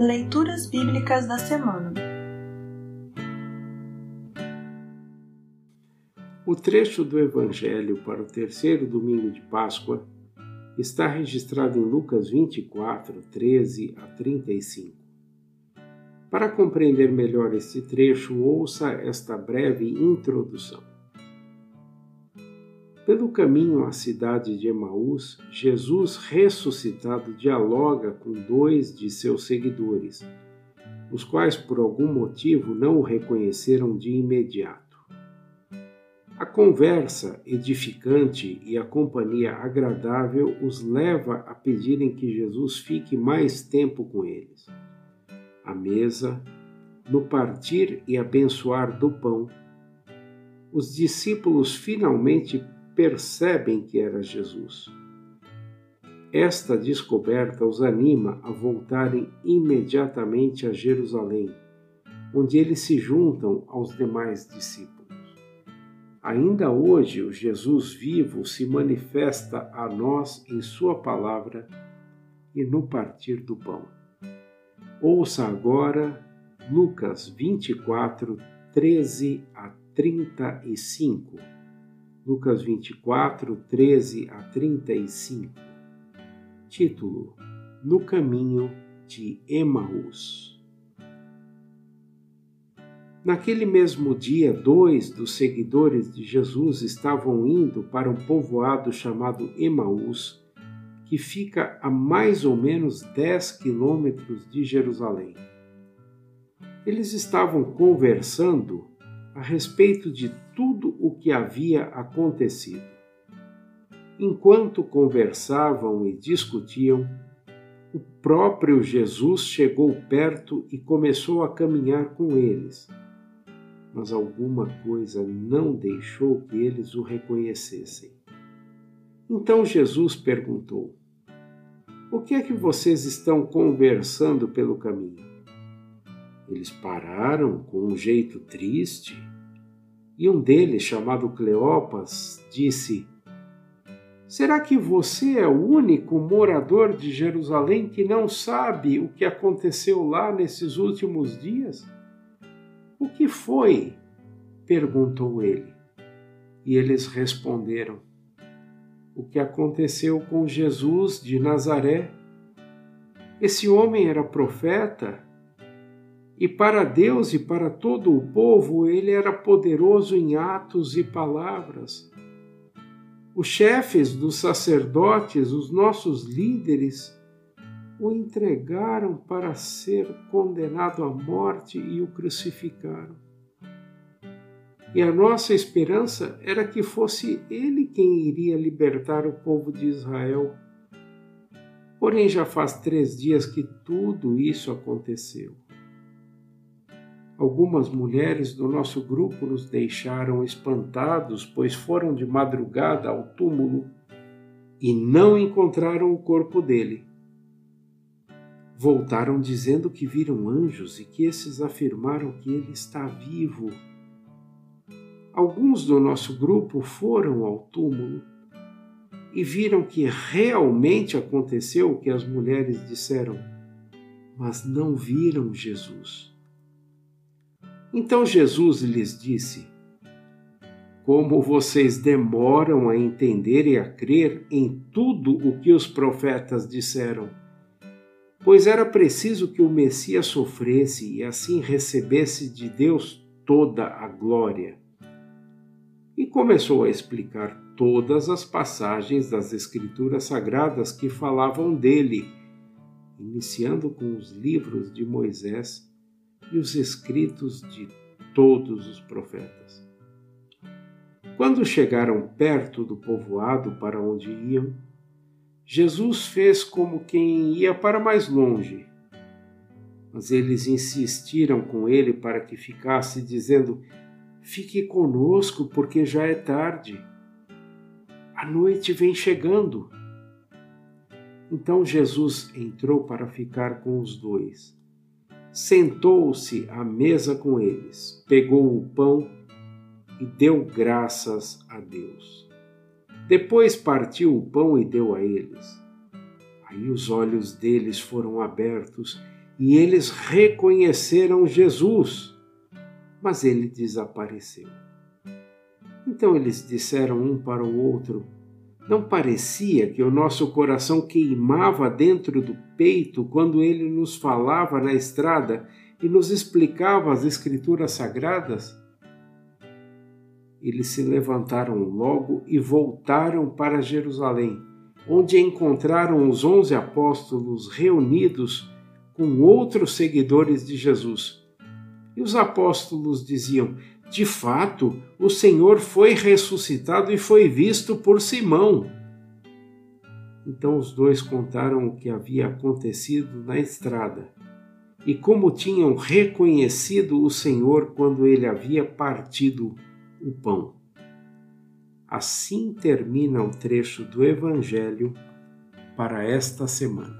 Leituras Bíblicas da Semana O trecho do Evangelho para o terceiro domingo de Páscoa está registrado em Lucas 24, 13 a 35. Para compreender melhor este trecho, ouça esta breve introdução. Pelo caminho à cidade de Emaús, Jesus ressuscitado dialoga com dois de seus seguidores, os quais por algum motivo não o reconheceram de imediato. A conversa edificante e a companhia agradável os leva a pedirem que Jesus fique mais tempo com eles. A mesa, no partir e abençoar do pão, os discípulos finalmente percebem que era Jesus. Esta descoberta os anima a voltarem imediatamente a Jerusalém, onde eles se juntam aos demais discípulos. Ainda hoje, o Jesus vivo se manifesta a nós em Sua palavra e no partir do pão. Ouça agora Lucas 24, 13 a 35 Lucas 24, 13 a 35. Título: No caminho de Emaús. Naquele mesmo dia, dois dos seguidores de Jesus estavam indo para um povoado chamado Emaús, que fica a mais ou menos 10 quilômetros de Jerusalém. Eles estavam conversando a respeito de tudo o que havia acontecido. Enquanto conversavam e discutiam, o próprio Jesus chegou perto e começou a caminhar com eles. Mas alguma coisa não deixou que eles o reconhecessem. Então Jesus perguntou: O que é que vocês estão conversando pelo caminho? Eles pararam com um jeito triste e um deles, chamado Cleopas, disse: Será que você é o único morador de Jerusalém que não sabe o que aconteceu lá nesses últimos dias? O que foi? perguntou ele. E eles responderam: O que aconteceu com Jesus de Nazaré? Esse homem era profeta e para Deus e para todo o povo ele era poderoso em atos e palavras. Os chefes dos sacerdotes, os nossos líderes, o entregaram para ser condenado à morte e o crucificaram. E a nossa esperança era que fosse ele quem iria libertar o povo de Israel. Porém, já faz três dias que tudo isso aconteceu. Algumas mulheres do nosso grupo nos deixaram espantados, pois foram de madrugada ao túmulo e não encontraram o corpo dele. Voltaram dizendo que viram anjos e que esses afirmaram que ele está vivo. Alguns do nosso grupo foram ao túmulo e viram que realmente aconteceu o que as mulheres disseram, mas não viram Jesus. Então Jesus lhes disse: Como vocês demoram a entender e a crer em tudo o que os profetas disseram? Pois era preciso que o Messias sofresse e assim recebesse de Deus toda a glória. E começou a explicar todas as passagens das Escrituras Sagradas que falavam dele, iniciando com os livros de Moisés e os escritos de todos os profetas. Quando chegaram perto do povoado para onde iam, Jesus fez como quem ia para mais longe. Mas eles insistiram com ele para que ficasse, dizendo: Fique conosco, porque já é tarde. A noite vem chegando. Então Jesus entrou para ficar com os dois sentou-se à mesa com eles, pegou o pão e deu graças a Deus. Depois partiu o pão e deu a eles. Aí os olhos deles foram abertos e eles reconheceram Jesus, mas ele desapareceu. Então eles disseram um para o outro: Não parecia que o nosso coração queimava dentro do peito quando ele nos falava na estrada e nos explicava as Escrituras Sagradas? Eles se levantaram logo e voltaram para Jerusalém, onde encontraram os onze apóstolos reunidos com outros seguidores de Jesus. E os apóstolos diziam: De fato, o Senhor foi ressuscitado e foi visto por Simão. Então os dois contaram o que havia acontecido na estrada e como tinham reconhecido o Senhor quando ele havia partido o pão. Assim termina o trecho do Evangelho para esta semana.